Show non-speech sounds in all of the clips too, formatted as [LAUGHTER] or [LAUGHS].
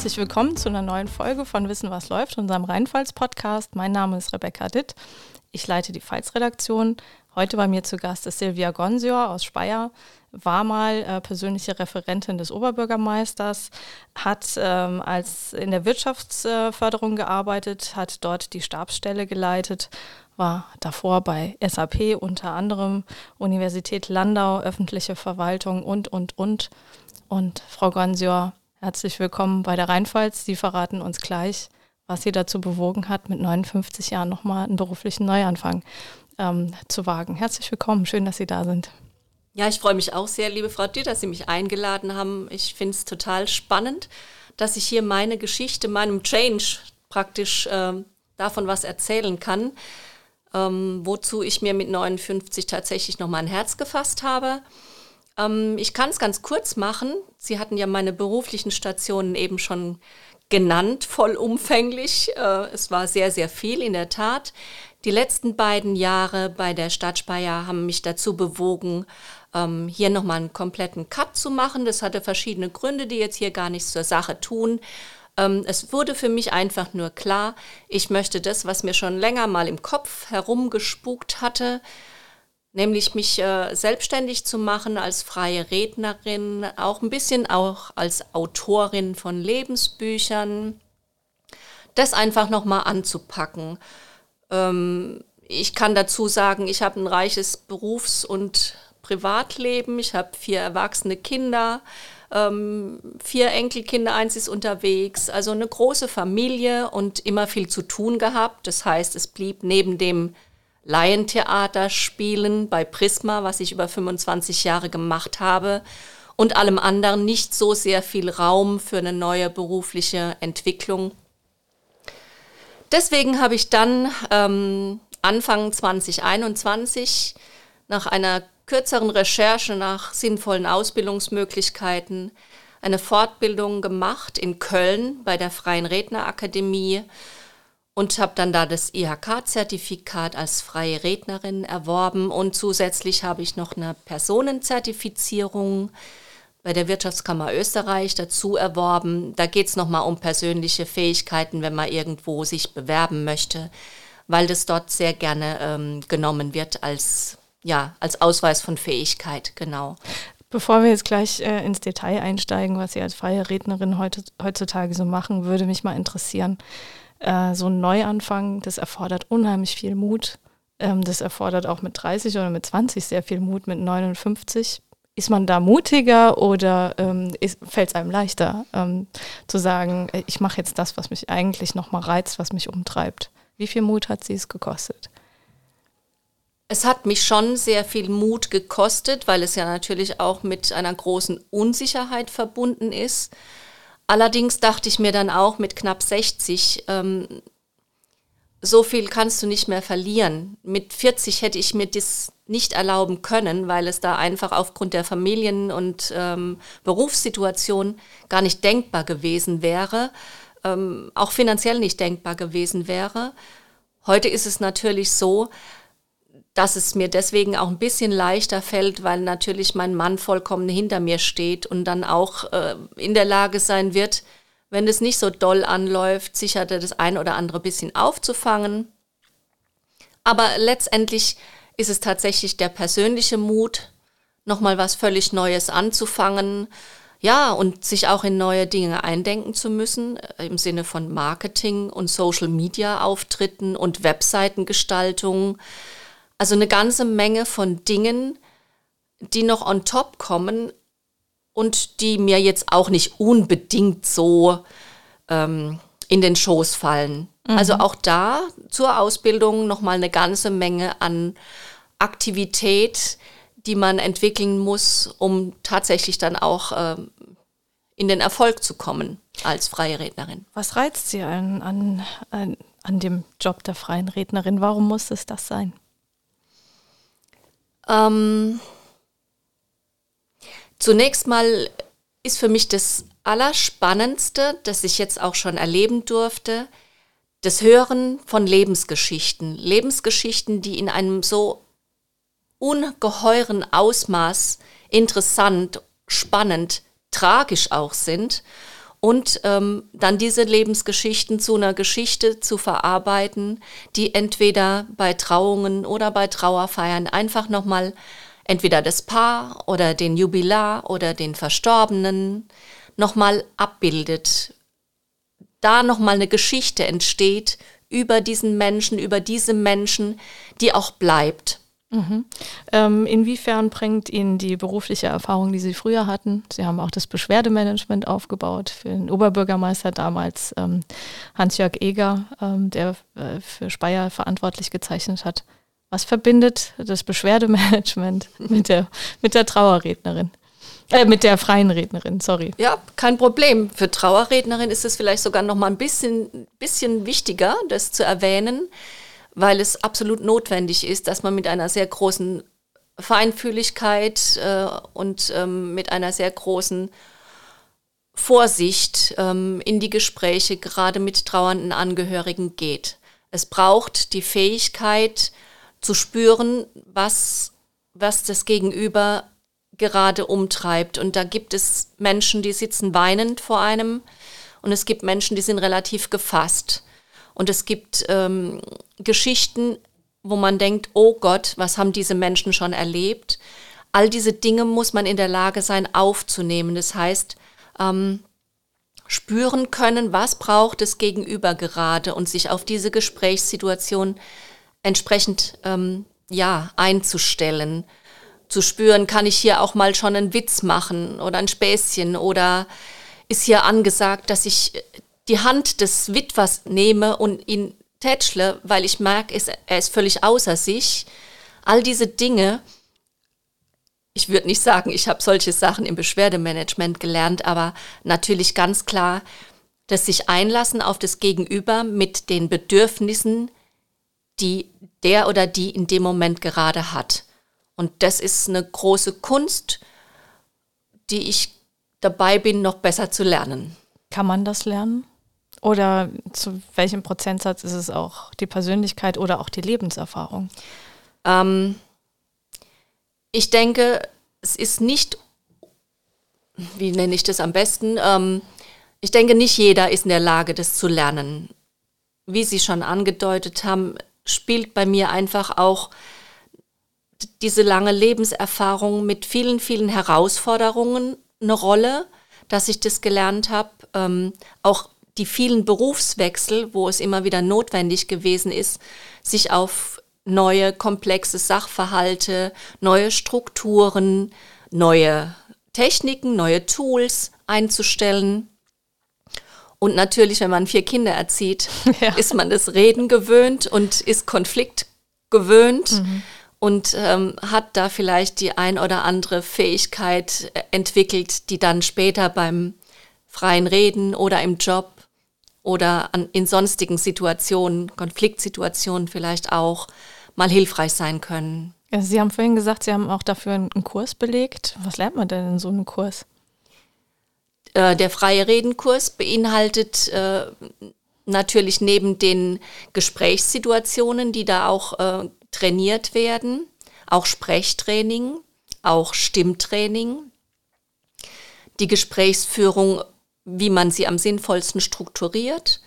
Herzlich willkommen zu einer neuen Folge von Wissen, was läuft, unserem Rheinpfalz-Podcast. Mein Name ist Rebecca Ditt. Ich leite die Pfalz-Redaktion. Heute bei mir zu Gast ist Silvia Gonsior aus Speyer, war mal äh, persönliche Referentin des Oberbürgermeisters, hat ähm, als in der Wirtschaftsförderung gearbeitet, hat dort die Stabsstelle geleitet, war davor bei SAP unter anderem Universität Landau, öffentliche Verwaltung und, und, und. Und Frau Gonsior, herzlich willkommen bei der Rheinpfalz. Sie verraten uns gleich, was Sie dazu bewogen hat, mit 59 Jahren nochmal einen beruflichen Neuanfang ähm, zu wagen. Herzlich willkommen, schön, dass Sie da sind. Ja, ich freue mich auch sehr, liebe Frau Dier, dass Sie mich eingeladen haben. Ich finde es total spannend, dass ich hier meine Geschichte, meinem Change praktisch äh, davon was erzählen kann, ähm, wozu ich mir mit 59 tatsächlich noch mal ein Herz gefasst habe. Ähm, ich kann es ganz kurz machen. Sie hatten ja meine beruflichen Stationen eben schon genannt, vollumfänglich. Äh, es war sehr, sehr viel in der Tat. Die letzten beiden Jahre bei der Stadt Speyer haben mich dazu bewogen, ähm, hier nochmal einen kompletten Cut zu machen. Das hatte verschiedene Gründe, die jetzt hier gar nichts zur Sache tun. Ähm, es wurde für mich einfach nur klar, ich möchte das, was mir schon länger mal im Kopf herumgespukt hatte, nämlich mich äh, selbstständig zu machen als freie Rednerin, auch ein bisschen auch als Autorin von Lebensbüchern, das einfach nochmal anzupacken. Ähm, ich kann dazu sagen, ich habe ein reiches Berufs- und Privatleben. Ich habe vier erwachsene Kinder, ähm, vier Enkelkinder, eins ist unterwegs. Also eine große Familie und immer viel zu tun gehabt. Das heißt, es blieb neben dem Laientheater spielen bei Prisma, was ich über 25 Jahre gemacht habe, und allem anderen nicht so sehr viel Raum für eine neue berufliche Entwicklung. Deswegen habe ich dann ähm, Anfang 2021 nach einer kürzeren Recherche nach sinnvollen Ausbildungsmöglichkeiten eine Fortbildung gemacht in Köln bei der Freien Rednerakademie und habe dann da das IHK-Zertifikat als freie Rednerin erworben und zusätzlich habe ich noch eine Personenzertifizierung bei der Wirtschaftskammer Österreich dazu erworben. Da geht es nochmal um persönliche Fähigkeiten, wenn man irgendwo sich bewerben möchte, weil das dort sehr gerne ähm, genommen wird als, ja, als Ausweis von Fähigkeit, genau. Bevor wir jetzt gleich äh, ins Detail einsteigen, was Sie als freie Rednerin heute, heutzutage so machen, würde mich mal interessieren. Äh, so ein Neuanfang, das erfordert unheimlich viel Mut. Ähm, das erfordert auch mit 30 oder mit 20 sehr viel Mut. Mit 59 ist man da mutiger oder ähm, fällt es einem leichter ähm, zu sagen, äh, ich mache jetzt das, was mich eigentlich nochmal reizt, was mich umtreibt? Wie viel Mut hat sie es gekostet? Es hat mich schon sehr viel Mut gekostet, weil es ja natürlich auch mit einer großen Unsicherheit verbunden ist. Allerdings dachte ich mir dann auch mit knapp 60, ähm, so viel kannst du nicht mehr verlieren. Mit 40 hätte ich mir das nicht erlauben können, weil es da einfach aufgrund der Familien- und ähm, Berufssituation gar nicht denkbar gewesen wäre, ähm, auch finanziell nicht denkbar gewesen wäre. Heute ist es natürlich so, dass es mir deswegen auch ein bisschen leichter fällt, weil natürlich mein Mann vollkommen hinter mir steht und dann auch äh, in der Lage sein wird, wenn es nicht so doll anläuft, sicher das ein oder andere bisschen aufzufangen. Aber letztendlich ist es tatsächlich der persönliche Mut, nochmal was völlig Neues anzufangen, ja, und sich auch in neue Dinge eindenken zu müssen, äh, im Sinne von Marketing und Social Media Auftritten und Webseitengestaltung. Also eine ganze Menge von Dingen, die noch on top kommen und die mir jetzt auch nicht unbedingt so ähm, in den Schoß fallen. Mhm. Also auch da zur Ausbildung nochmal eine ganze Menge an Aktivität, die man entwickeln muss, um tatsächlich dann auch ähm, in den Erfolg zu kommen als freie Rednerin. Was reizt Sie an, an, an, an dem Job der freien Rednerin? Warum muss es das sein? Ähm, zunächst mal ist für mich das Allerspannendste, das ich jetzt auch schon erleben durfte, das Hören von Lebensgeschichten. Lebensgeschichten, die in einem so ungeheuren Ausmaß interessant, spannend, tragisch auch sind und ähm, dann diese Lebensgeschichten zu einer Geschichte zu verarbeiten, die entweder bei Trauungen oder bei Trauerfeiern einfach nochmal entweder das Paar oder den Jubilar oder den Verstorbenen nochmal abbildet. Da nochmal eine Geschichte entsteht über diesen Menschen, über diese Menschen, die auch bleibt. Mhm. Ähm, inwiefern bringt Ihnen die berufliche Erfahrung, die Sie früher hatten, Sie haben auch das Beschwerdemanagement aufgebaut für den Oberbürgermeister damals, ähm, Hans-Jörg Eger, ähm, der äh, für Speyer verantwortlich gezeichnet hat. Was verbindet das Beschwerdemanagement [LAUGHS] mit der, mit der Trauerrednerin? Äh, mit der freien Rednerin, sorry. Ja, kein Problem. Für Trauerrednerin ist es vielleicht sogar noch mal ein bisschen, bisschen wichtiger, das zu erwähnen weil es absolut notwendig ist, dass man mit einer sehr großen Feinfühligkeit äh, und ähm, mit einer sehr großen Vorsicht ähm, in die Gespräche gerade mit trauernden Angehörigen geht. Es braucht die Fähigkeit zu spüren, was, was das Gegenüber gerade umtreibt. Und da gibt es Menschen, die sitzen weinend vor einem und es gibt Menschen, die sind relativ gefasst. Und es gibt ähm, Geschichten, wo man denkt, oh Gott, was haben diese Menschen schon erlebt? All diese Dinge muss man in der Lage sein aufzunehmen. Das heißt, ähm, spüren können, was braucht es gegenüber gerade und sich auf diese Gesprächssituation entsprechend ähm, ja einzustellen. Zu spüren, kann ich hier auch mal schon einen Witz machen oder ein Späßchen oder ist hier angesagt, dass ich die Hand des Witwers nehme und ihn tätschle, weil ich merke, er ist völlig außer sich. All diese Dinge, ich würde nicht sagen, ich habe solche Sachen im Beschwerdemanagement gelernt, aber natürlich ganz klar, dass sich einlassen auf das Gegenüber mit den Bedürfnissen, die der oder die in dem Moment gerade hat. Und das ist eine große Kunst, die ich dabei bin, noch besser zu lernen. Kann man das lernen? Oder zu welchem Prozentsatz ist es auch die Persönlichkeit oder auch die Lebenserfahrung? Ähm, ich denke, es ist nicht, wie nenne ich das am besten? Ähm, ich denke, nicht jeder ist in der Lage, das zu lernen. Wie Sie schon angedeutet haben, spielt bei mir einfach auch diese lange Lebenserfahrung mit vielen, vielen Herausforderungen eine Rolle, dass ich das gelernt habe. Ähm, auch die vielen Berufswechsel, wo es immer wieder notwendig gewesen ist, sich auf neue komplexe Sachverhalte, neue Strukturen, neue Techniken, neue Tools einzustellen. Und natürlich, wenn man vier Kinder erzieht, [LAUGHS] ja. ist man das Reden gewöhnt und ist Konflikt gewöhnt mhm. und ähm, hat da vielleicht die ein oder andere Fähigkeit äh, entwickelt, die dann später beim freien Reden oder im Job oder an, in sonstigen Situationen, Konfliktsituationen vielleicht auch mal hilfreich sein können. Ja, Sie haben vorhin gesagt, Sie haben auch dafür einen Kurs belegt. Was lernt man denn in so einem Kurs? Äh, der freie Redenkurs beinhaltet äh, natürlich neben den Gesprächssituationen, die da auch äh, trainiert werden, auch Sprechtraining, auch Stimmtraining, die Gesprächsführung wie man sie am sinnvollsten strukturiert,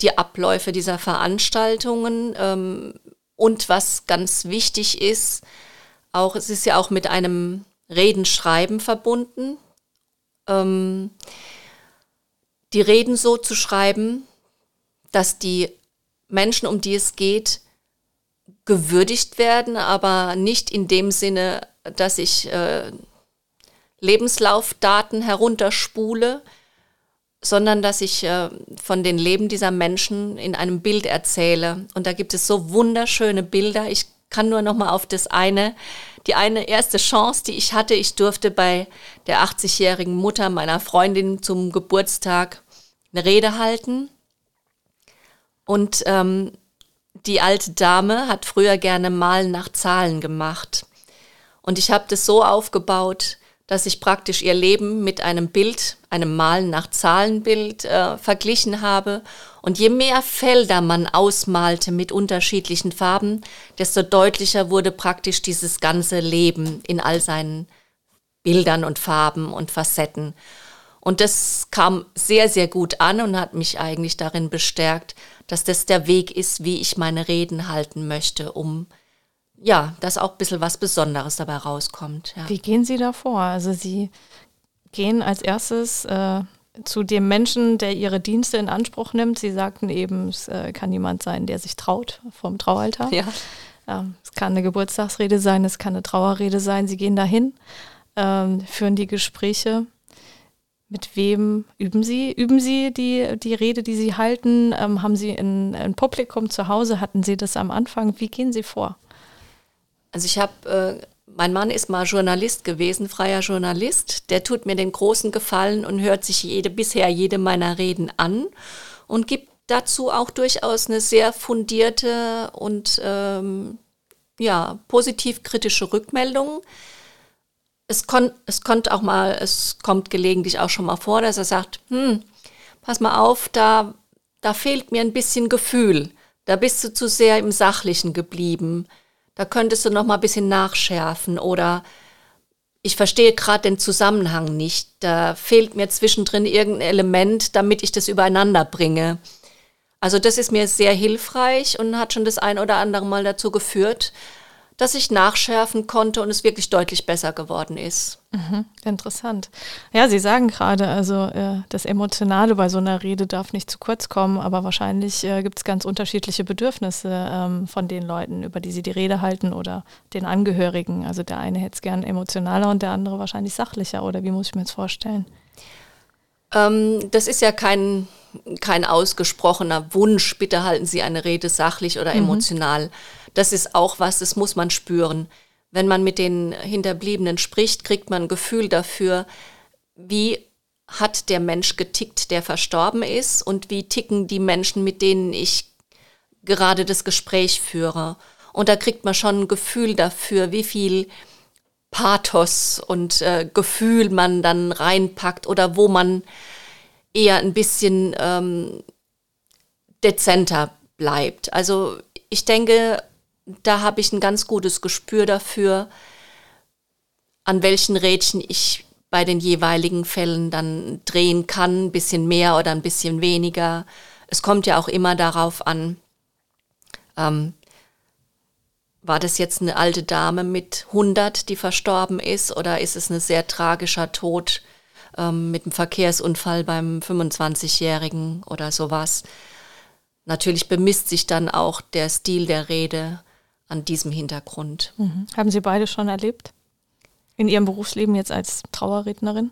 die Abläufe dieser Veranstaltungen ähm, und was ganz wichtig ist, auch es ist ja auch mit einem Redenschreiben verbunden, ähm, die Reden so zu schreiben, dass die Menschen, um die es geht, gewürdigt werden, aber nicht in dem Sinne, dass ich äh, Lebenslaufdaten herunterspule, sondern dass ich äh, von den Leben dieser Menschen in einem Bild erzähle. Und da gibt es so wunderschöne Bilder. Ich kann nur noch mal auf das eine, die eine erste Chance, die ich hatte. Ich durfte bei der 80-jährigen Mutter meiner Freundin zum Geburtstag eine Rede halten. Und ähm, die alte Dame hat früher gerne Malen nach Zahlen gemacht. Und ich habe das so aufgebaut, dass ich praktisch ihr Leben mit einem Bild, einem Malen nach Zahlenbild äh, verglichen habe. Und je mehr Felder man ausmalte mit unterschiedlichen Farben, desto deutlicher wurde praktisch dieses ganze Leben in all seinen Bildern und Farben und Facetten. Und das kam sehr, sehr gut an und hat mich eigentlich darin bestärkt, dass das der Weg ist, wie ich meine Reden halten möchte, um ja, dass auch ein bisschen was Besonderes dabei rauskommt. Ja. Wie gehen Sie da vor? Also Sie gehen als erstes äh, zu dem Menschen, der Ihre Dienste in Anspruch nimmt. Sie sagten eben, es äh, kann jemand sein, der sich traut vom Traualtar. Ja. ja. Es kann eine Geburtstagsrede sein, es kann eine Trauerrede sein. Sie gehen dahin, ähm, führen die Gespräche. Mit wem üben Sie? Üben Sie die, die Rede, die Sie halten? Ähm, haben Sie ein, ein Publikum zu Hause? Hatten Sie das am Anfang? Wie gehen Sie vor? Also ich habe, äh, mein Mann ist mal Journalist gewesen, freier Journalist. Der tut mir den großen Gefallen und hört sich jede, bisher jede meiner Reden an und gibt dazu auch durchaus eine sehr fundierte und ähm, ja, positiv kritische Rückmeldung. Es, kon es kommt auch mal, es kommt gelegentlich auch schon mal vor, dass er sagt, hm, pass mal auf, da, da fehlt mir ein bisschen Gefühl. Da bist du zu sehr im Sachlichen geblieben. Da könntest du noch mal ein bisschen nachschärfen oder ich verstehe gerade den Zusammenhang nicht. Da fehlt mir zwischendrin irgendein Element, damit ich das übereinander bringe. Also das ist mir sehr hilfreich und hat schon das ein oder andere Mal dazu geführt, dass ich nachschärfen konnte und es wirklich deutlich besser geworden ist. Mhm, interessant. Ja, Sie sagen gerade, also äh, das Emotionale bei so einer Rede darf nicht zu kurz kommen, aber wahrscheinlich äh, gibt es ganz unterschiedliche Bedürfnisse ähm, von den Leuten, über die Sie die Rede halten oder den Angehörigen. Also der eine hätte es gern emotionaler und der andere wahrscheinlich sachlicher, oder wie muss ich mir das vorstellen? Ähm, das ist ja kein, kein ausgesprochener Wunsch, bitte halten Sie eine Rede sachlich oder mhm. emotional. Mhm das ist auch was, das muss man spüren. Wenn man mit den Hinterbliebenen spricht, kriegt man ein Gefühl dafür, wie hat der Mensch getickt, der verstorben ist und wie ticken die Menschen, mit denen ich gerade das Gespräch führe. Und da kriegt man schon ein Gefühl dafür, wie viel Pathos und äh, Gefühl man dann reinpackt oder wo man eher ein bisschen ähm, dezenter bleibt. Also ich denke, da habe ich ein ganz gutes Gespür dafür, an welchen Rädchen ich bei den jeweiligen Fällen dann drehen kann, ein bisschen mehr oder ein bisschen weniger. Es kommt ja auch immer darauf an, ähm, war das jetzt eine alte Dame mit 100, die verstorben ist, oder ist es ein sehr tragischer Tod ähm, mit einem Verkehrsunfall beim 25-Jährigen oder sowas? Natürlich bemisst sich dann auch der Stil der Rede an diesem Hintergrund. Mhm. Haben Sie beide schon erlebt? In Ihrem Berufsleben jetzt als Trauerrednerin?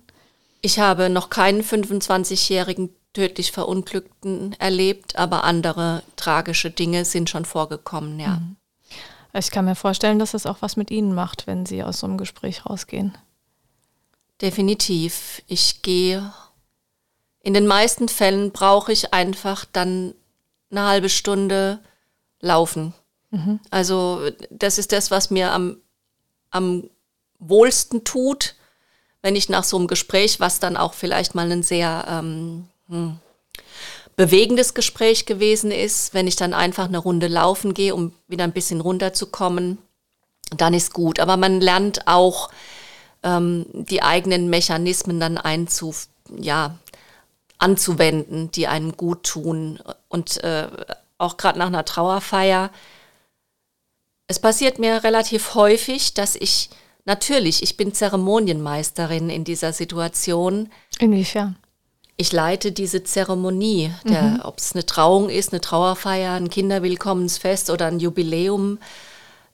Ich habe noch keinen 25-jährigen tödlich Verunglückten erlebt, aber andere tragische Dinge sind schon vorgekommen, ja. Mhm. Ich kann mir vorstellen, dass das auch was mit Ihnen macht, wenn Sie aus so einem Gespräch rausgehen. Definitiv. Ich gehe. In den meisten Fällen brauche ich einfach dann eine halbe Stunde laufen. Mhm. Also das ist das, was mir am, am wohlsten tut, wenn ich nach so einem Gespräch, was dann auch vielleicht mal ein sehr ähm, hm, bewegendes Gespräch gewesen ist, wenn ich dann einfach eine Runde laufen gehe, um wieder ein bisschen runterzukommen, dann ist gut. Aber man lernt auch ähm, die eigenen Mechanismen dann einzu, ja, anzuwenden, die einem gut tun. Und äh, auch gerade nach einer Trauerfeier es passiert mir relativ häufig, dass ich natürlich, ich bin Zeremonienmeisterin in dieser Situation. Inwiefern? Ich leite diese Zeremonie, mhm. ob es eine Trauung ist, eine Trauerfeier, ein Kinderwillkommensfest oder ein Jubiläum.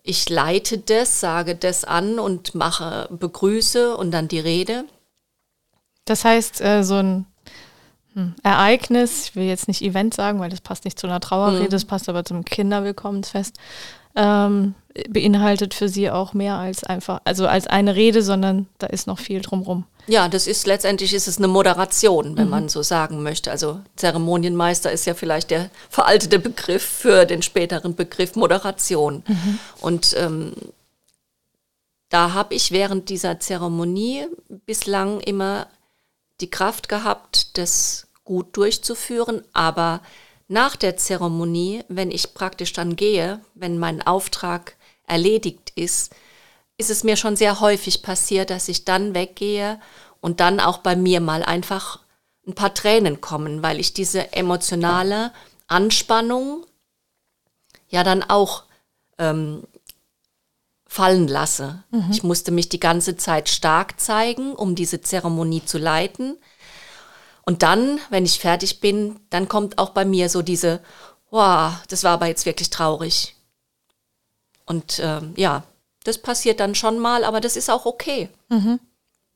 Ich leite das, sage das an und mache, begrüße und dann die Rede. Das heißt, äh, so ein hm, Ereignis, ich will jetzt nicht Event sagen, weil das passt nicht zu einer Trauerrede, mhm. das passt aber zum Kinderwillkommensfest ähm, beinhaltet für sie auch mehr als einfach, also als eine Rede, sondern da ist noch viel drumrum. Ja, das ist letztendlich ist es eine Moderation, wenn mhm. man so sagen möchte. Also Zeremonienmeister ist ja vielleicht der veraltete Begriff für den späteren Begriff Moderation. Mhm. Und ähm, da habe ich während dieser Zeremonie bislang immer die Kraft gehabt, das gut durchzuführen, aber nach der Zeremonie, wenn ich praktisch dann gehe, wenn mein Auftrag erledigt ist, ist es mir schon sehr häufig passiert, dass ich dann weggehe und dann auch bei mir mal einfach ein paar Tränen kommen, weil ich diese emotionale Anspannung ja dann auch ähm, fallen lasse. Mhm. Ich musste mich die ganze Zeit stark zeigen, um diese Zeremonie zu leiten. Und dann, wenn ich fertig bin, dann kommt auch bei mir so diese, wow, das war aber jetzt wirklich traurig. Und ähm, ja, das passiert dann schon mal, aber das ist auch okay. Mhm.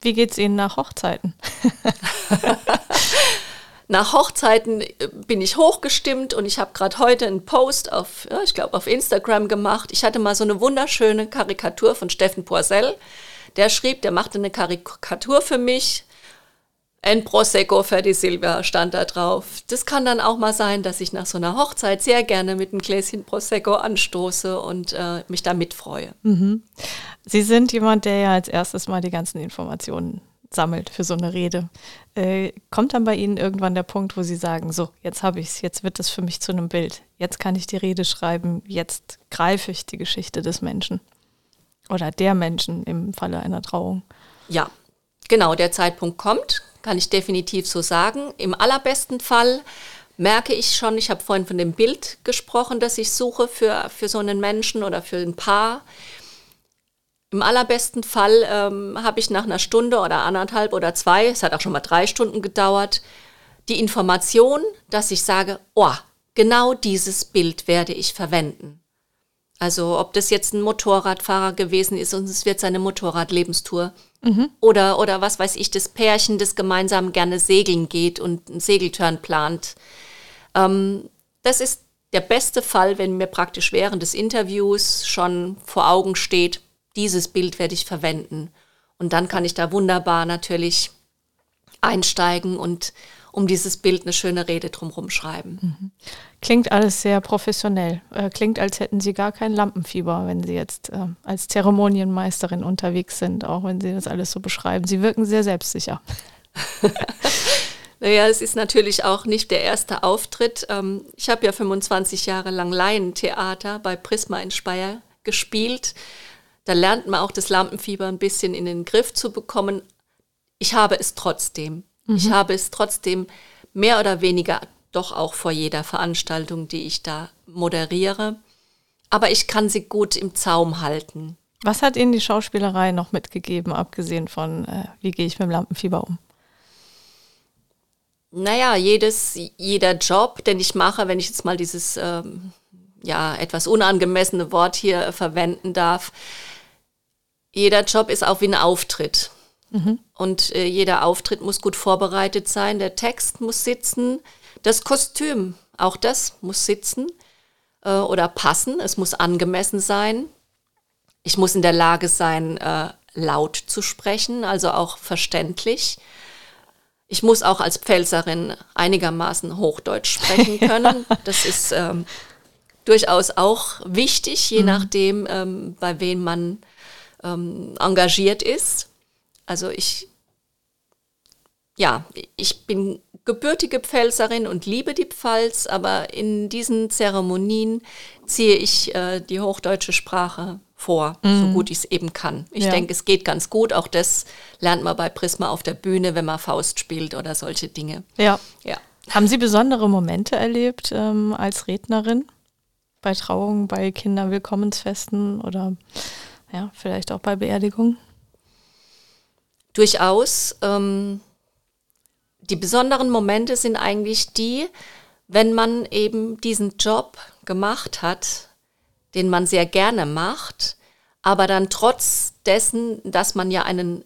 Wie geht es Ihnen nach Hochzeiten? [LAUGHS] nach Hochzeiten äh, bin ich hochgestimmt und ich habe gerade heute einen Post auf, ja, ich glaube, auf Instagram gemacht. Ich hatte mal so eine wunderschöne Karikatur von Steffen Poisel. Der schrieb, der machte eine Karikatur für mich ein Prosecco für die Silvia stand da drauf. Das kann dann auch mal sein, dass ich nach so einer Hochzeit sehr gerne mit einem Gläschen Prosecco anstoße und äh, mich da mitfreue. Mhm. Sie sind jemand, der ja als erstes mal die ganzen Informationen sammelt für so eine Rede. Äh, kommt dann bei Ihnen irgendwann der Punkt, wo Sie sagen, so, jetzt habe ich es, jetzt wird es für mich zu einem Bild. Jetzt kann ich die Rede schreiben, jetzt greife ich die Geschichte des Menschen oder der Menschen im Falle einer Trauung. Ja, genau, der Zeitpunkt kommt kann ich definitiv so sagen. Im allerbesten Fall merke ich schon, ich habe vorhin von dem Bild gesprochen, das ich suche für, für so einen Menschen oder für ein Paar. Im allerbesten Fall ähm, habe ich nach einer Stunde oder anderthalb oder zwei, es hat auch schon mal drei Stunden gedauert, die Information, dass ich sage, oh, genau dieses Bild werde ich verwenden. Also ob das jetzt ein Motorradfahrer gewesen ist und es wird seine Motorradlebenstour mhm. oder, oder was weiß ich, das Pärchen, das gemeinsam gerne segeln geht und einen Segeltörn plant. Ähm, das ist der beste Fall, wenn mir praktisch während des Interviews schon vor Augen steht, dieses Bild werde ich verwenden. Und dann kann ich da wunderbar natürlich einsteigen und um dieses Bild eine schöne Rede drumherum schreiben. Mhm. Klingt alles sehr professionell. Äh, klingt, als hätten Sie gar kein Lampenfieber, wenn Sie jetzt äh, als Zeremonienmeisterin unterwegs sind, auch wenn Sie das alles so beschreiben. Sie wirken sehr selbstsicher. [LAUGHS] naja, es ist natürlich auch nicht der erste Auftritt. Ähm, ich habe ja 25 Jahre lang Laientheater bei Prisma in Speyer gespielt. Da lernt man auch das Lampenfieber ein bisschen in den Griff zu bekommen. Ich habe es trotzdem. Mhm. Ich habe es trotzdem mehr oder weniger doch auch vor jeder Veranstaltung, die ich da moderiere. Aber ich kann sie gut im Zaum halten. Was hat Ihnen die Schauspielerei noch mitgegeben, abgesehen von, äh, wie gehe ich mit dem Lampenfieber um? Naja, jedes, jeder Job, den ich mache, wenn ich jetzt mal dieses ähm, ja, etwas unangemessene Wort hier verwenden darf, jeder Job ist auch wie ein Auftritt. Mhm. Und äh, jeder Auftritt muss gut vorbereitet sein, der Text muss sitzen, das Kostüm, auch das muss sitzen äh, oder passen, es muss angemessen sein. Ich muss in der Lage sein, äh, laut zu sprechen, also auch verständlich. Ich muss auch als Pfälzerin einigermaßen Hochdeutsch sprechen [LAUGHS] können. Das ist ähm, durchaus auch wichtig, je mhm. nachdem, ähm, bei wem man ähm, engagiert ist. Also ich, ja, ich bin gebürtige Pfälzerin und liebe die Pfalz, aber in diesen Zeremonien ziehe ich äh, die hochdeutsche Sprache vor, mhm. so gut ich es eben kann. Ich ja. denke, es geht ganz gut. Auch das lernt man bei Prisma auf der Bühne, wenn man Faust spielt oder solche Dinge. Ja. ja. Haben Sie besondere Momente erlebt ähm, als Rednerin? Bei Trauungen, bei Kinderwillkommensfesten oder ja, vielleicht auch bei Beerdigungen? Durchaus. Ähm, die besonderen Momente sind eigentlich die, wenn man eben diesen Job gemacht hat, den man sehr gerne macht, aber dann trotz dessen, dass man ja einen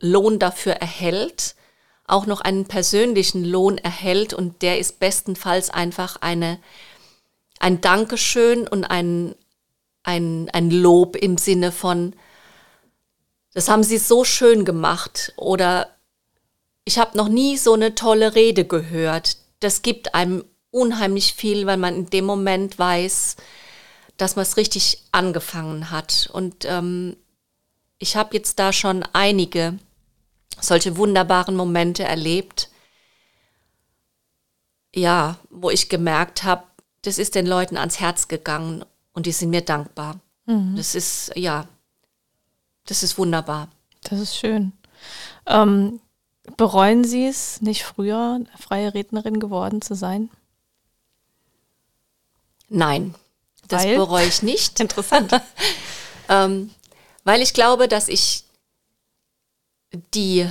Lohn dafür erhält, auch noch einen persönlichen Lohn erhält und der ist bestenfalls einfach eine, ein Dankeschön und ein, ein, ein Lob im Sinne von, das haben sie so schön gemacht oder ich habe noch nie so eine tolle Rede gehört. Das gibt einem unheimlich viel, weil man in dem Moment weiß, dass man es richtig angefangen hat. Und ähm, ich habe jetzt da schon einige solche wunderbaren Momente erlebt, ja, wo ich gemerkt habe, das ist den Leuten ans Herz gegangen und die sind mir dankbar. Mhm. Das ist, ja, das ist wunderbar. Das ist schön. Ähm, bereuen Sie es, nicht früher freie Rednerin geworden zu sein? Nein, das Weil? bereue ich nicht. [LAUGHS] Interessant. [LAUGHS] ähm, weil ich glaube, dass ich die,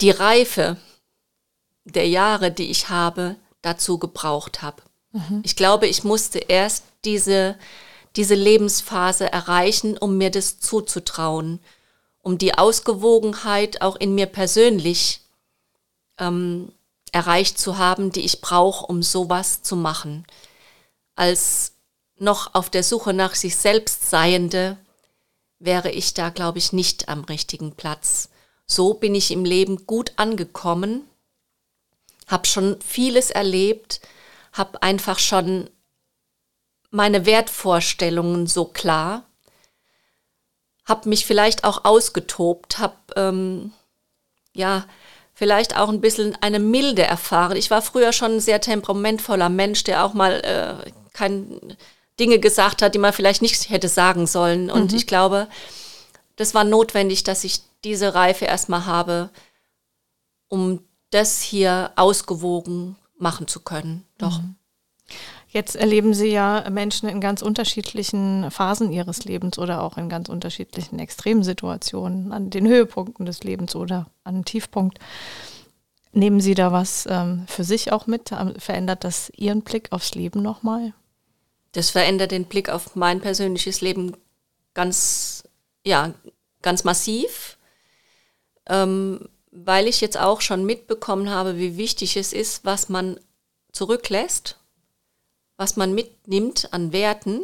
die Reife der Jahre, die ich habe, dazu gebraucht habe. Ich glaube, ich musste erst diese, diese Lebensphase erreichen, um mir das zuzutrauen, um die Ausgewogenheit auch in mir persönlich ähm, erreicht zu haben, die ich brauche, um sowas zu machen. Als noch auf der Suche nach sich selbst Seiende wäre ich da, glaube ich, nicht am richtigen Platz. So bin ich im Leben gut angekommen, habe schon vieles erlebt, habe einfach schon meine Wertvorstellungen so klar, habe mich vielleicht auch ausgetobt, habe ähm, ja vielleicht auch ein bisschen eine Milde erfahren. Ich war früher schon ein sehr temperamentvoller Mensch, der auch mal äh, kein Dinge gesagt hat, die man vielleicht nicht hätte sagen sollen. Und ich glaube, das war notwendig, dass ich diese Reife erstmal habe, um das hier ausgewogen machen zu können. Doch. Jetzt erleben Sie ja Menschen in ganz unterschiedlichen Phasen ihres Lebens oder auch in ganz unterschiedlichen Extremsituationen, an den Höhepunkten des Lebens oder an einem Tiefpunkt. Nehmen Sie da was ähm, für sich auch mit? Ähm, Verändert das Ihren Blick aufs Leben nochmal? Das verändert den Blick auf mein persönliches Leben ganz, ja, ganz massiv, ähm, weil ich jetzt auch schon mitbekommen habe, wie wichtig es ist, was man zurücklässt, was man mitnimmt an Werten.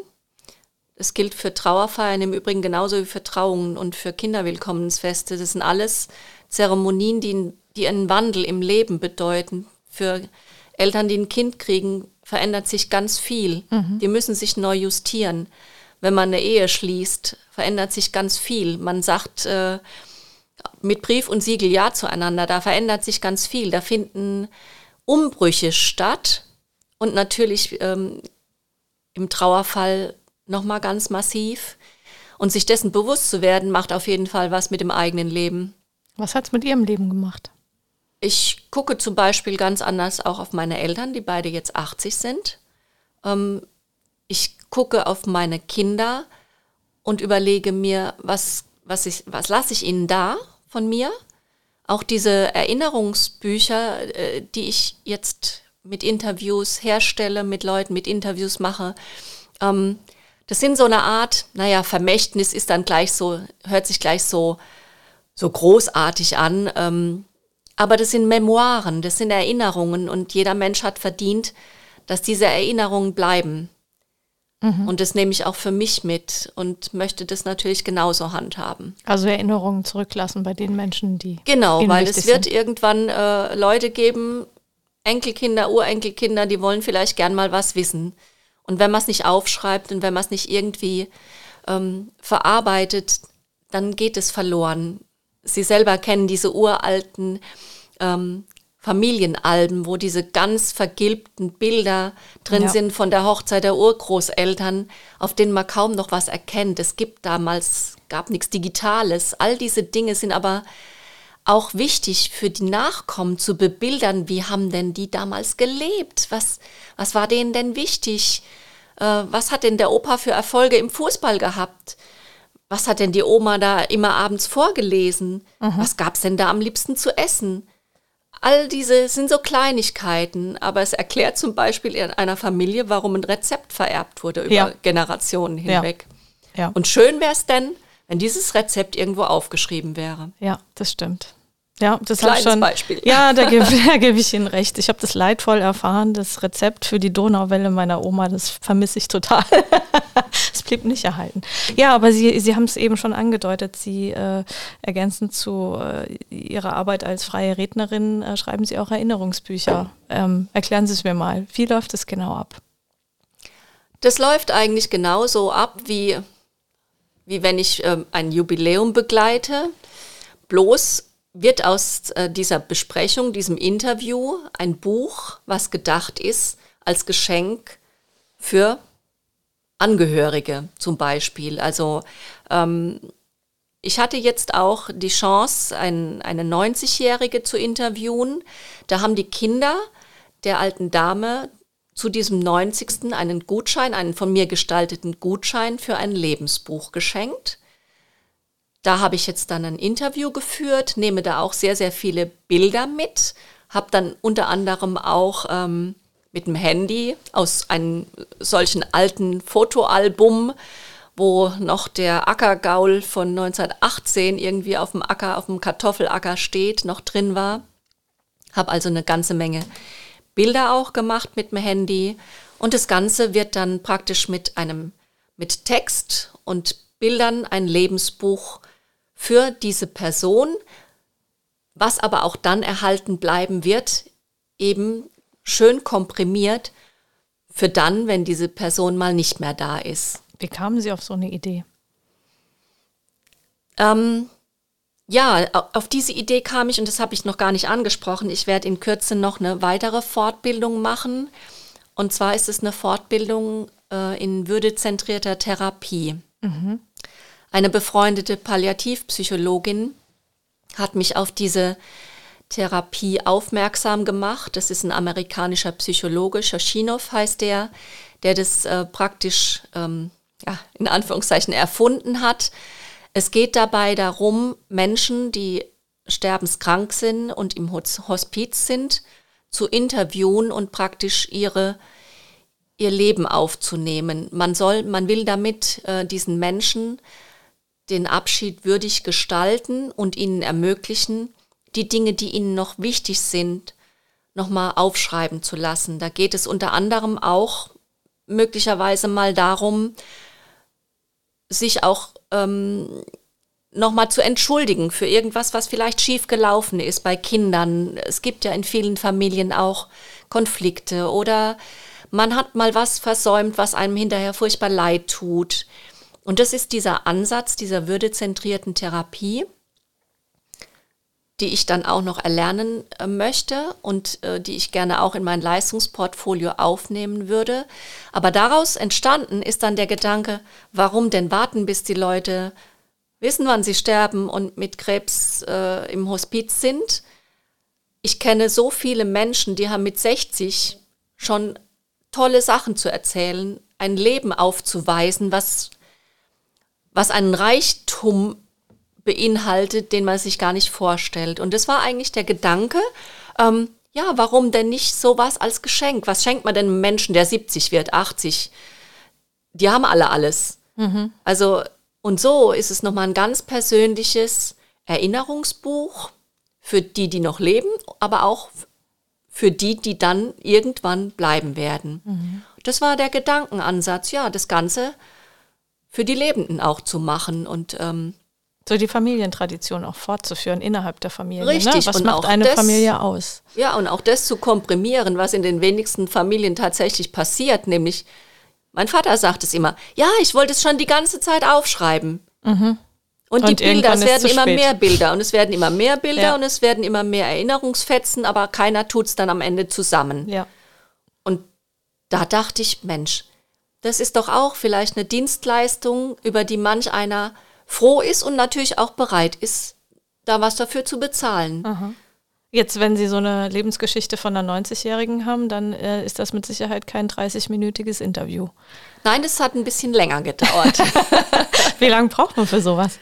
Das gilt für Trauerfeiern im Übrigen genauso wie für Trauungen und für Kinderwillkommensfeste. Das sind alles Zeremonien, die, die einen Wandel im Leben bedeuten. Für Eltern, die ein Kind kriegen, verändert sich ganz viel. Die müssen sich neu justieren. Wenn man eine Ehe schließt, verändert sich ganz viel. Man sagt äh, mit Brief und Siegel Ja zueinander, da verändert sich ganz viel. Da finden Umbrüche statt und natürlich ähm, im Trauerfall nochmal ganz massiv. Und sich dessen bewusst zu werden, macht auf jeden Fall was mit dem eigenen Leben. Was hat es mit Ihrem Leben gemacht? Ich gucke zum Beispiel ganz anders auch auf meine Eltern, die beide jetzt 80 sind. Ähm, ich gucke auf meine Kinder und überlege mir, was, was, ich, was lasse ich ihnen da von mir? Auch diese Erinnerungsbücher, äh, die ich jetzt mit Interviews herstelle, mit Leuten mit Interviews mache, ähm, das sind so eine Art, naja, Vermächtnis ist dann gleich so, hört sich gleich so, so großartig an. Ähm, aber das sind Memoiren, das sind Erinnerungen und jeder Mensch hat verdient, dass diese Erinnerungen bleiben. Und das nehme ich auch für mich mit und möchte das natürlich genauso handhaben. Also Erinnerungen zurücklassen bei den Menschen, die. Genau, weil es wird sind. irgendwann äh, Leute geben, Enkelkinder, Urenkelkinder, die wollen vielleicht gern mal was wissen. Und wenn man es nicht aufschreibt und wenn man es nicht irgendwie ähm, verarbeitet, dann geht es verloren. Sie selber kennen diese uralten ähm, Familienalben, wo diese ganz vergilbten Bilder drin Ja. sind von der Hochzeit der Urgroßeltern, auf denen man kaum noch was erkennt. Es gibt damals, gab nichts Digitales. All diese Dinge sind aber auch wichtig für die Nachkommen zu bebildern, wie haben denn die damals gelebt? Was, was war denen denn wichtig? Äh, was hat denn der Opa für Erfolge im Fußball gehabt? Was hat denn die Oma da immer abends vorgelesen? Was gab's denn da am liebsten zu essen? All diese sind so Kleinigkeiten, aber es erklärt zum Beispiel in einer Familie, warum ein Rezept vererbt wurde über Ja. Generationen Ja. hinweg. Ja, Und schön wäre es denn, wenn dieses Rezept irgendwo aufgeschrieben wäre. ja, das stimmt. Ja, das habe schon. Beispiel. Ja, da gebe [LAUGHS] geb ich Ihnen recht. Ich habe das leidvoll erfahren. Das Rezept für die Donauwelle meiner Oma, das vermisse ich total. [LAUGHS] Es blieb nicht erhalten. Ja, aber Sie, Sie haben es eben schon angedeutet. Sie äh, ergänzend zu äh, Ihrer Arbeit als freie Rednerin äh, schreiben Sie auch Erinnerungsbücher. Ähm, erklären Sie es mir mal. Wie läuft es genau ab? Das läuft eigentlich genauso ab, wie, wie wenn ich ähm, ein Jubiläum begleite. Bloß wird aus äh, dieser Besprechung, diesem Interview, ein Buch, was gedacht ist als Geschenk für Angehörige zum Beispiel. Also ähm, ich hatte jetzt auch die Chance, ein, eine 90-Jährige zu interviewen. Da haben die Kinder der alten Dame zu diesem 90. einen Gutschein, einen von mir gestalteten Gutschein für ein Lebensbuch geschenkt. Da habe ich jetzt dann ein Interview geführt, nehme da auch sehr, sehr viele Bilder mit, habe dann unter anderem auch ähm, mit dem Handy aus einem solchen alten Fotoalbum, wo noch der Ackergaul von 1918 irgendwie auf dem Acker, auf dem Kartoffelacker steht, noch drin war. Habe also eine ganze Menge Bilder auch gemacht mit dem Handy und das Ganze wird dann praktisch mit einem mit Text und Bildern ein Lebensbuch für diese Person, was aber auch dann erhalten bleiben wird, eben schön komprimiert für dann, wenn diese Person mal nicht mehr da ist. Wie kamen Sie auf so eine Idee? Ähm, ja, auf diese Idee kam ich und das habe ich noch gar nicht angesprochen. Ich werde in Kürze noch eine weitere Fortbildung machen. Und zwar ist es eine Fortbildung äh, in würdezentrierter Therapie. Mhm. Eine befreundete Palliativpsychologin hat mich auf diese Therapie aufmerksam gemacht. Das ist ein amerikanischer Psychologe, Shoshinow heißt der, der das äh, praktisch ähm, ja, in Anführungszeichen erfunden hat. Es geht dabei darum, Menschen, die sterbenskrank sind und im Hospiz sind, zu interviewen und praktisch ihre, ihr Leben aufzunehmen. Man soll, man will damit äh, diesen Menschen den Abschied würdig gestalten und ihnen ermöglichen, die Dinge, die ihnen noch wichtig sind, nochmal aufschreiben zu lassen. Da geht es unter anderem auch möglicherweise mal darum, sich auch ähm, nochmal zu entschuldigen für irgendwas, was vielleicht schief gelaufen ist bei Kindern. Es gibt ja in vielen Familien auch Konflikte oder man hat mal was versäumt, was einem hinterher furchtbar leid tut. Und das ist dieser Ansatz dieser würdezentrierten Therapie, die ich dann auch noch erlernen äh, möchte und äh, die ich gerne auch in mein Leistungsportfolio aufnehmen würde. Aber daraus entstanden ist dann der Gedanke, warum denn warten, bis die Leute wissen, wann sie sterben und mit Krebs äh, im Hospiz sind. Ich kenne so viele Menschen, die haben mit 60 schon tolle Sachen zu erzählen, ein Leben aufzuweisen, was, was einen Reichtum beinhaltet, den man sich gar nicht vorstellt. Und das war eigentlich der Gedanke, ähm, ja, warum denn nicht sowas als Geschenk? Was schenkt man denn einem Menschen, der 70 wird, 80? Die haben alle alles. Mhm. Also, und so ist es nochmal ein ganz persönliches Erinnerungsbuch für die, die noch leben, aber auch für die, die dann irgendwann bleiben werden. Mhm. Das war der Gedankenansatz, ja, das Ganze für die Lebenden auch zu machen. Und ähm, so die Familientradition auch fortzuführen innerhalb der Familie. Ne? Richtig. Ne? Was und macht eine das, Familie aus? Ja, und auch das zu komprimieren, was in den wenigsten Familien tatsächlich passiert, nämlich mein Vater sagt es immer, ja, ich wollte es schon die ganze Zeit aufschreiben. Mhm. Und, und, die Bilder, es werden immer spät. mehr Bilder und es werden immer mehr Bilder ja. und es werden immer mehr Erinnerungsfetzen, aber keiner tut es dann am Ende zusammen. Ja. Und da dachte ich, Mensch, das ist doch auch vielleicht eine Dienstleistung, über die manch einer froh ist und natürlich auch bereit ist, da was dafür zu bezahlen. Aha. Jetzt, wenn Sie so eine Lebensgeschichte von einer 90-Jährigen haben, dann äh, ist das mit Sicherheit kein 30-minütiges Interview. Nein, das hat ein bisschen länger gedauert. [LAUGHS] Wie lange braucht man für sowas?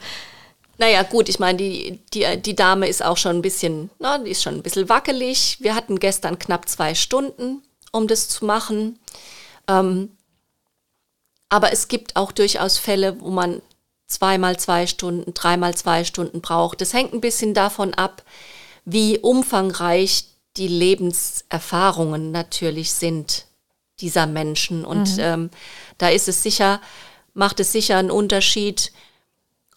Naja, gut, ich meine, die, die, die Dame ist auch schon ein bisschen, na, die ist schon ein bisschen wackelig. Wir hatten gestern knapp zwei Stunden, um das zu machen. Ähm, aber es gibt auch durchaus Fälle, wo man zweimal zwei Stunden, dreimal zwei Stunden braucht. Das hängt ein bisschen davon ab, wie umfangreich die Lebenserfahrungen natürlich sind dieser Menschen. Und mhm. ähm, da ist es sicher, macht es sicher einen Unterschied,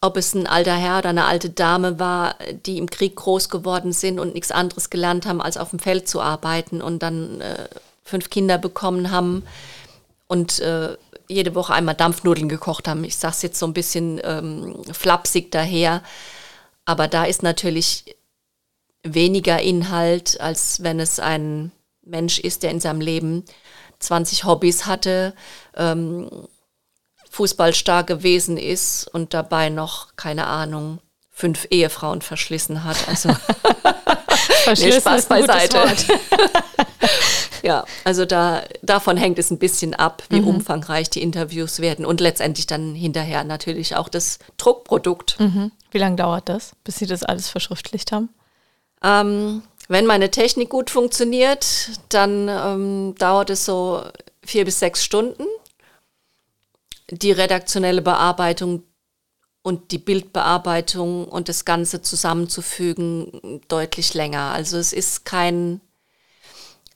ob es ein alter Herr oder eine alte Dame war, die im Krieg groß geworden sind und nichts anderes gelernt haben, als auf dem Feld zu arbeiten und dann äh, fünf Kinder bekommen haben und äh, jede Woche einmal Dampfnudeln gekocht haben. Ich sage es jetzt so ein bisschen ähm, flapsig daher, aber da ist natürlich weniger Inhalt, als wenn es ein Mensch ist, der in seinem Leben 20 Hobbys hatte, ähm, fußballstark gewesen ist und dabei noch, keine Ahnung, fünf Ehefrauen verschlissen hat. Also [LAUGHS] nee, Spaß beiseite. [LAUGHS] ja, also da, davon hängt es ein bisschen ab, wie mhm. umfangreich die Interviews werden und letztendlich dann hinterher natürlich auch das Druckprodukt. Mhm. Wie lange dauert das, bis Sie das alles verschriftlicht haben? Ähm, wenn meine Technik gut funktioniert, dann ähm, dauert es so vier bis sechs Stunden. Die redaktionelle Bearbeitung und die Bildbearbeitung und das Ganze zusammenzufügen deutlich länger. Also es ist kein,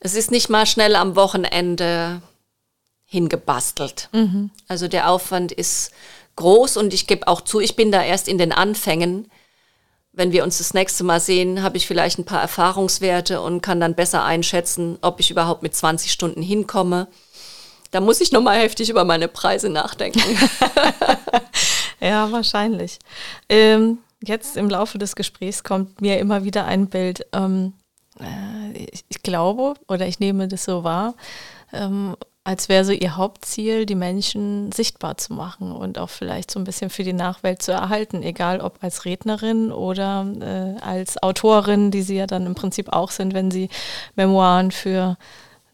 es ist nicht mal schnell am Wochenende hingebastelt. Mhm. Also der Aufwand ist groß und ich gebe auch zu, ich bin da erst in den Anfängen wenn wir uns das nächste Mal sehen, habe ich vielleicht ein paar Erfahrungswerte und kann dann besser einschätzen, ob ich überhaupt mit 20 Stunden hinkomme. Da muss ich nochmal heftig über meine Preise nachdenken. [LAUGHS] ja, wahrscheinlich. Ähm, jetzt im Laufe des Gesprächs kommt mir immer wieder ein Bild. Ähm, äh, ich, glaube oder ich nehme das so wahr, ähm, als wäre so ihr Hauptziel, die Menschen sichtbar zu machen und auch vielleicht so ein bisschen für die Nachwelt zu erhalten, egal ob als Rednerin oder äh, als Autorin, die sie ja dann im Prinzip auch sind, wenn sie Memoiren für,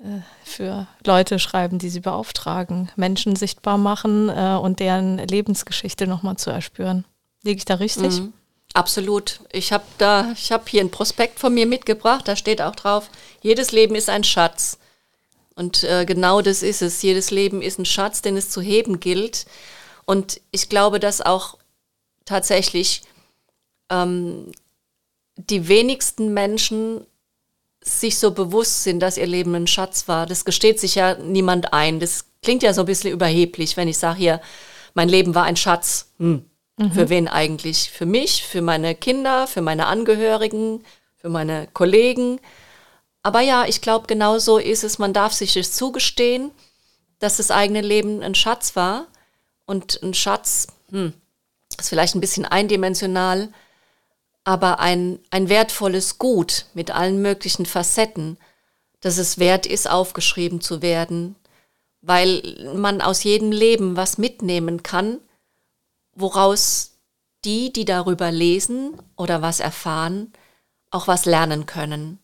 äh, für Leute schreiben, die sie beauftragen, Menschen sichtbar machen äh, und deren Lebensgeschichte nochmal zu erspüren. Liege ich da richtig? Mhm. Absolut. Ich habe da, ich habe hier ein Prospekt von mir mitgebracht, da steht auch drauf, jedes Leben ist ein Schatz. Und äh, genau das ist es. Jedes Leben ist ein Schatz, den es zu heben gilt. Und ich glaube, dass auch tatsächlich ähm, die wenigsten Menschen sich so bewusst sind, dass ihr Leben ein Schatz war. Das gesteht sich ja niemand ein. Das klingt ja so ein bisschen überheblich, wenn ich sage hier, mein Leben war ein Schatz. Hm. Mhm. Für wen eigentlich? Für mich, für meine Kinder, für meine Angehörigen, für meine Kollegen. Aber ja, ich glaube, genau so ist es. Man darf sich es zugestehen, dass das eigene Leben ein Schatz war. Und ein Schatz hm, ist vielleicht ein bisschen eindimensional, aber ein, ein wertvolles Gut mit allen möglichen Facetten, dass es wert ist, aufgeschrieben zu werden, weil man aus jedem Leben was mitnehmen kann, woraus die, die darüber lesen oder was erfahren, auch was lernen können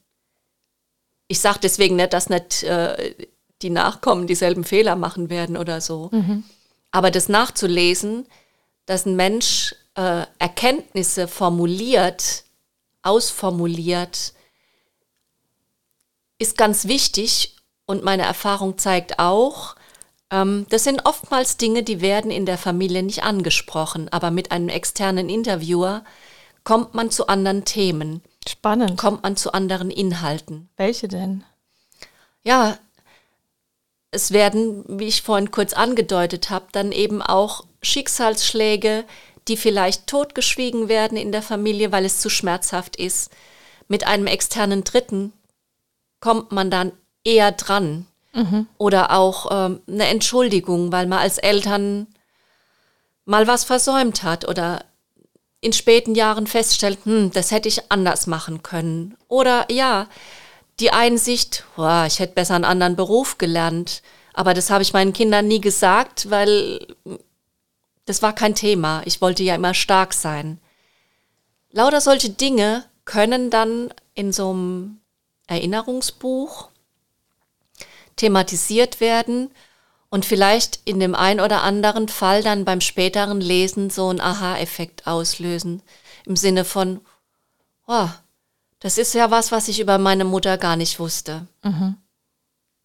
ich sage deswegen nicht, dass nicht äh, die Nachkommen dieselben Fehler machen werden oder so. Mhm. Aber das nachzulesen, dass ein Mensch äh, Erkenntnisse formuliert, ausformuliert, ist ganz wichtig. Und meine Erfahrung zeigt auch, das sind oftmals Dinge, die werden in der Familie nicht angesprochen. Aber mit einem externen Interviewer kommt man zu anderen Themen. Spannend. Kommt man zu anderen Inhalten. Welche denn? Ja, es werden, wie ich vorhin kurz angedeutet habe, dann eben auch Schicksalsschläge, die vielleicht totgeschwiegen werden in der Familie, weil es zu schmerzhaft ist. Mit einem externen Dritten kommt man dann eher dran. Mhm. Oder auch ähm, eine Entschuldigung, weil man als Eltern mal was versäumt hat oder in späten Jahren feststellt, hm, das hätte ich anders machen können. Oder ja, die Einsicht, oh, ich hätte besser einen anderen Beruf gelernt. Aber das habe ich meinen Kindern nie gesagt, weil das war kein Thema. Ich wollte ja immer stark sein. Lauter solche Dinge können dann in so einem Erinnerungsbuch thematisiert werden und vielleicht in dem ein oder anderen Fall dann beim späteren Lesen so einen Aha-Effekt auslösen. Im Sinne von, oh, das ist ja was, was ich über meine Mutter gar nicht wusste. Mhm.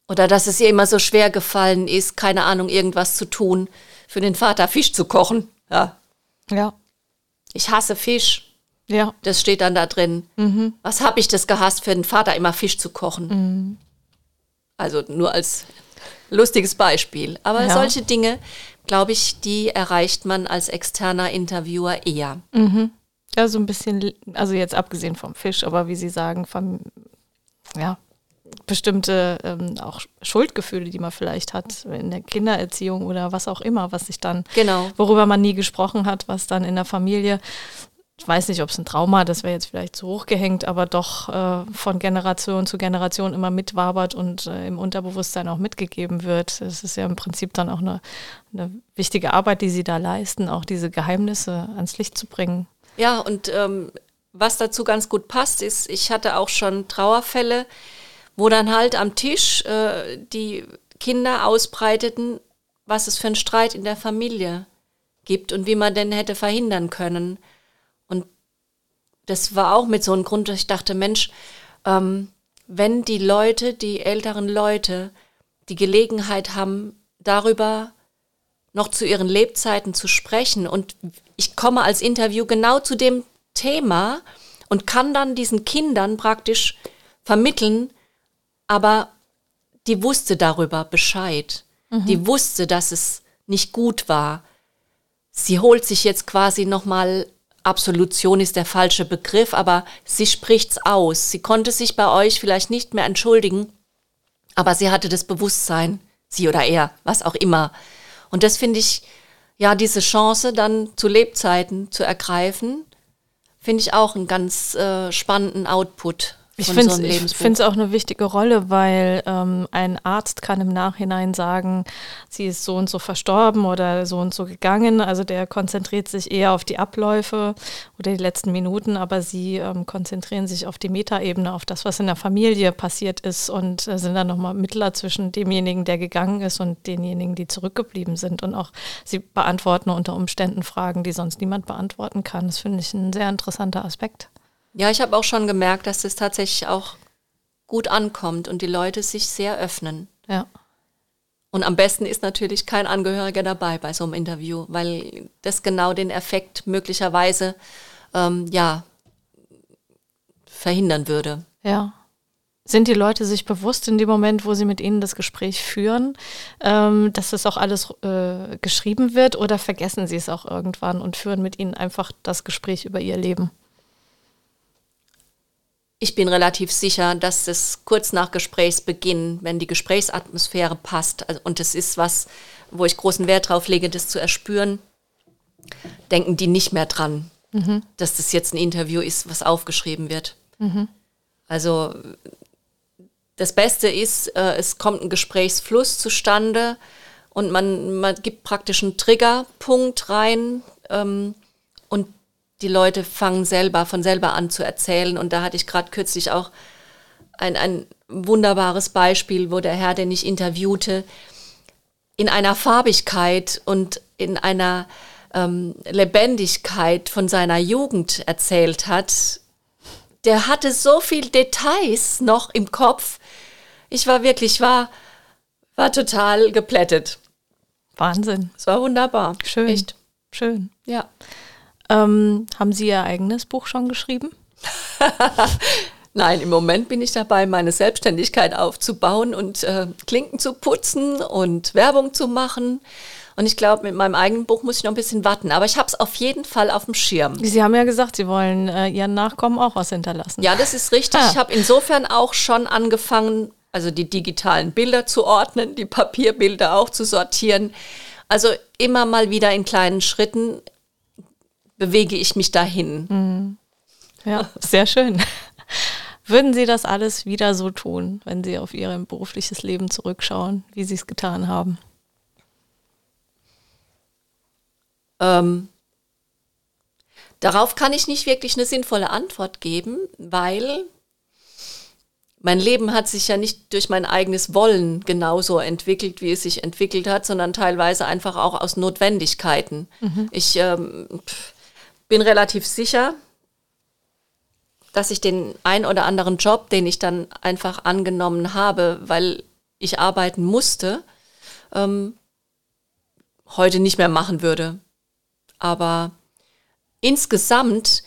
Oder dass es ihr immer so schwer gefallen ist, keine Ahnung, irgendwas zu tun, für den Vater Fisch zu kochen. Ja. Ja. Ich hasse Fisch. Ja. Das steht dann da drin. Mhm. Was habe ich das gehasst, für den Vater immer Fisch zu kochen? Mhm. Also nur als lustiges Beispiel. Aber ja. solche Dinge, glaube ich, die erreicht man als externer Interviewer eher. Mhm. Ja, so ein bisschen, also jetzt abgesehen vom Fisch, aber wie Sie sagen, vom, ja, bestimmte ähm, auch Schuldgefühle, die man vielleicht hat in der Kindererziehung oder was auch immer, was sich dann, genau. worüber man nie gesprochen hat, was dann in der Familie ich weiß nicht, ob es ein Trauma, das wäre jetzt vielleicht zu hoch gehängt, aber doch äh, von Generation zu Generation immer mitwabert und äh, im Unterbewusstsein auch mitgegeben wird. Es ist ja im Prinzip dann auch eine, eine, wichtige Arbeit, die sie da leisten, auch diese Geheimnisse ans Licht zu bringen. Ja, und ähm, was dazu ganz gut passt, ist, ich hatte auch schon Trauerfälle, wo dann halt am Tisch äh, die Kinder ausbreiteten, was es für einen Streit in der Familie gibt und wie man den hätte verhindern können. Das war auch mit so einem Grund, dass ich dachte, Mensch, ähm, wenn die Leute, die älteren Leute, die Gelegenheit haben, darüber noch zu ihren Lebzeiten zu sprechen und ich komme als Interview genau zu dem Thema und kann dann diesen Kindern praktisch vermitteln, aber die wusste darüber Bescheid. Mhm. Die wusste, dass es nicht gut war. Sie holt sich jetzt quasi nochmal Absolution ist der falsche Begriff, aber sie spricht's aus. Sie konnte sich bei euch vielleicht nicht mehr entschuldigen, aber sie hatte das Bewusstsein, sie oder er, was auch immer. Und das finde ich, ja, diese Chance dann zu Lebzeiten zu ergreifen, finde ich auch einen ganz äh, spannenden Output ich finde es auch eine wichtige Rolle, weil ähm, ein Arzt kann im Nachhinein sagen, sie ist so und so verstorben oder so und so gegangen. Also der konzentriert sich eher auf die Abläufe oder die letzten Minuten, aber sie ähm, konzentrieren sich auf die Metaebene, auf das, was in der Familie passiert ist und äh, sind dann nochmal Mittler zwischen demjenigen, der gegangen ist und denjenigen, die zurückgeblieben sind. Und auch sie beantworten unter Umständen Fragen, die sonst niemand beantworten kann. Das finde ich ein sehr interessanter Aspekt. Ja, ich habe auch schon gemerkt, dass es tatsächlich auch gut ankommt und die Leute sich sehr öffnen. Ja. Und am besten ist natürlich kein Angehöriger dabei bei so einem Interview, weil das genau den Effekt möglicherweise ähm, ja verhindern würde. Ja. Sind die Leute sich bewusst in dem Moment, wo sie mit ihnen das Gespräch führen, ähm, dass das auch alles äh, geschrieben wird oder vergessen sie es auch irgendwann und führen mit ihnen einfach das Gespräch über ihr Leben? Ich bin relativ sicher, dass es kurz nach Gesprächsbeginn, wenn die Gesprächsatmosphäre passt, also, und das ist was, wo ich großen Wert drauf lege, das zu erspüren, denken die nicht mehr dran, mhm. dass das jetzt ein Interview ist, was aufgeschrieben wird. Mhm. Also das Beste ist, äh, es kommt ein Gesprächsfluss zustande und man, man gibt praktisch einen Triggerpunkt rein ähm, und die Leute fangen selber von selber an zu erzählen. Und da hatte ich gerade kürzlich auch ein, ein wunderbares Beispiel, wo der Herr, den ich interviewte, in einer Farbigkeit und in einer ähm, Lebendigkeit von seiner Jugend erzählt hat. Der hatte so viel Details noch im Kopf. Ich war wirklich, war, war total geplättet. Wahnsinn. Es war wunderbar. Schön. Echt. Schön. Ja. Ähm, haben Sie Ihr eigenes Buch schon geschrieben? [LAUGHS] Nein, im Moment bin ich dabei, meine Selbstständigkeit aufzubauen und äh, Klinken zu putzen und Werbung zu machen. Und ich glaube, mit meinem eigenen Buch muss ich noch ein bisschen warten. Aber ich habe es auf jeden Fall auf dem Schirm. Sie haben ja gesagt, Sie wollen äh, Ihren Nachkommen auch was hinterlassen. Ja, das ist richtig. Ah. Ich habe insofern auch schon angefangen, also die digitalen Bilder zu ordnen, die Papierbilder auch zu sortieren. Also immer mal wieder in kleinen Schritten bewege ich mich dahin. Mhm. Ja, sehr schön. Würden Sie das alles wieder so tun, wenn Sie auf Ihr berufliches Leben zurückschauen, wie Sie es getan haben? Ähm, darauf kann ich nicht wirklich eine sinnvolle Antwort geben, weil mein Leben hat sich ja nicht durch mein eigenes Wollen genauso entwickelt, wie es sich entwickelt hat, sondern teilweise einfach auch aus Notwendigkeiten. Mhm. Ich ähm, pff, bin relativ sicher, dass ich den ein oder anderen Job, den ich dann einfach angenommen habe, weil ich arbeiten musste, ähm, heute nicht mehr machen würde. Aber insgesamt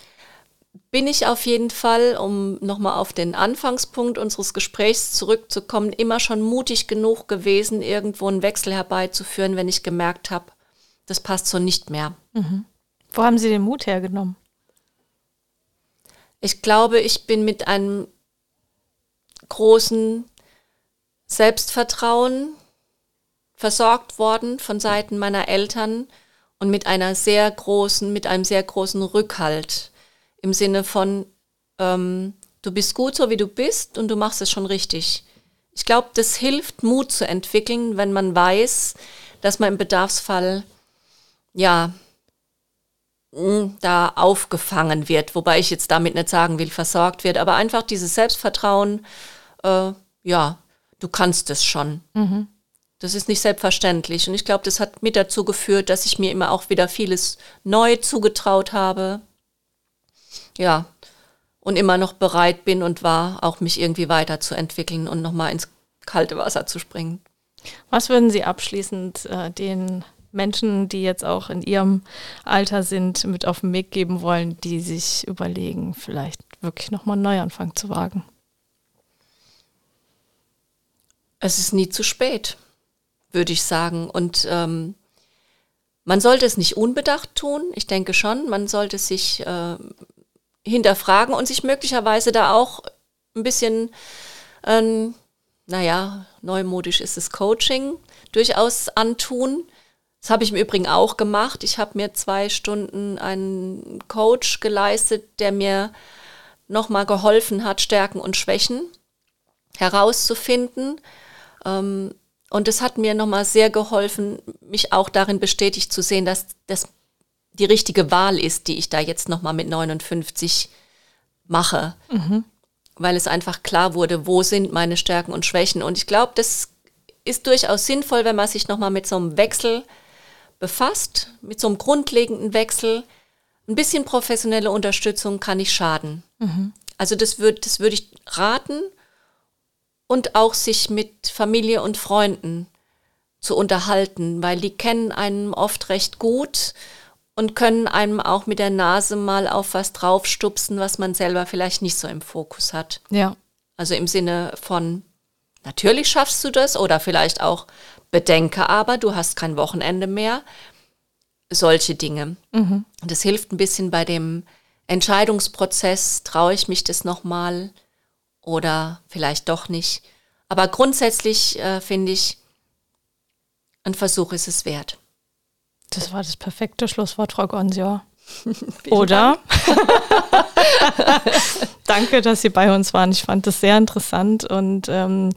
bin ich auf jeden Fall, um nochmal auf den Anfangspunkt unseres Gesprächs zurückzukommen, immer schon mutig genug gewesen, irgendwo einen Wechsel herbeizuführen, wenn ich gemerkt habe, das passt so nicht mehr. Mhm. Wo haben Sie den Mut hergenommen? Ich glaube, ich bin mit einem großen Selbstvertrauen versorgt worden von Seiten meiner Eltern und mit einer sehr großen, mit einem sehr großen Rückhalt. im Sinne von, ähm, du bist gut so wie du bist und du machst es schon richtig. Ich glaube, das hilft, Mut zu entwickeln, wenn man weiß, dass man im Bedarfsfall ja da aufgefangen wird, wobei ich jetzt damit nicht sagen will, versorgt wird, aber einfach dieses Selbstvertrauen, äh, ja, du kannst es schon. Mhm. Das ist nicht selbstverständlich. Und ich glaube, das hat mit dazu geführt, dass ich mir immer auch wieder vieles neu zugetraut habe. Ja, und immer noch bereit bin und war, auch mich irgendwie weiterzuentwickeln und nochmal ins kalte Wasser zu springen. Was würden Sie abschließend äh, den Menschen, die jetzt auch in ihrem Alter sind, mit auf den Weg geben wollen, die sich überlegen, vielleicht wirklich nochmal einen Neuanfang zu wagen? Es ist nie zu spät, würde ich sagen. Und ähm, man sollte es nicht unbedacht tun. Ich denke schon, man sollte sich äh, hinterfragen und sich möglicherweise da auch ein bisschen, ähm, naja, neumodisch ist es Coaching, durchaus antun. Das habe ich im Übrigen auch gemacht. Ich habe mir zwei Stunden einen Coach geleistet, der mir nochmal geholfen hat, Stärken und Schwächen herauszufinden. Ähm, und es hat mir nochmal sehr geholfen, mich auch darin bestätigt zu sehen, dass das die richtige Wahl ist, die ich da jetzt nochmal mit 59 mache. Mhm. Weil es einfach klar wurde, wo sind meine Stärken und Schwächen. Und ich glaube, das ist durchaus sinnvoll, wenn man sich nochmal mit so einem Wechsel befasst, mit so einem grundlegenden Wechsel. Ein bisschen professionelle Unterstützung kann nicht schaden. Mhm. Also das würde das würd ich raten und auch sich mit Familie und Freunden zu unterhalten, weil die kennen einen oft recht gut und können einem auch mit der Nase mal auf was draufstupsen, was man selber vielleicht nicht so im Fokus hat. Ja. Also im Sinne von, natürlich schaffst du das oder vielleicht auch, bedenke aber, du hast kein Wochenende mehr. Solche Dinge. Mhm. Und das hilft ein bisschen bei dem Entscheidungsprozess, traue ich mich das nochmal oder vielleicht doch nicht. Aber grundsätzlich äh, finde ich, ein Versuch ist es wert. Das war das perfekte Schlusswort, Frau Gonsior. [LAUGHS] Oder? [LAUGHS] Danke, dass Sie bei uns waren. Ich fand das sehr interessant und ähm,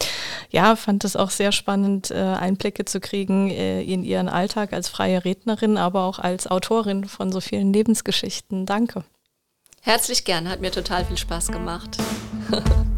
ja, fand es auch sehr spannend, äh, Einblicke zu kriegen äh, in Ihren Alltag als freie Rednerin, aber auch als Autorin von so vielen Lebensgeschichten. Danke. Herzlich gern, hat mir total viel Spaß gemacht. [LAUGHS]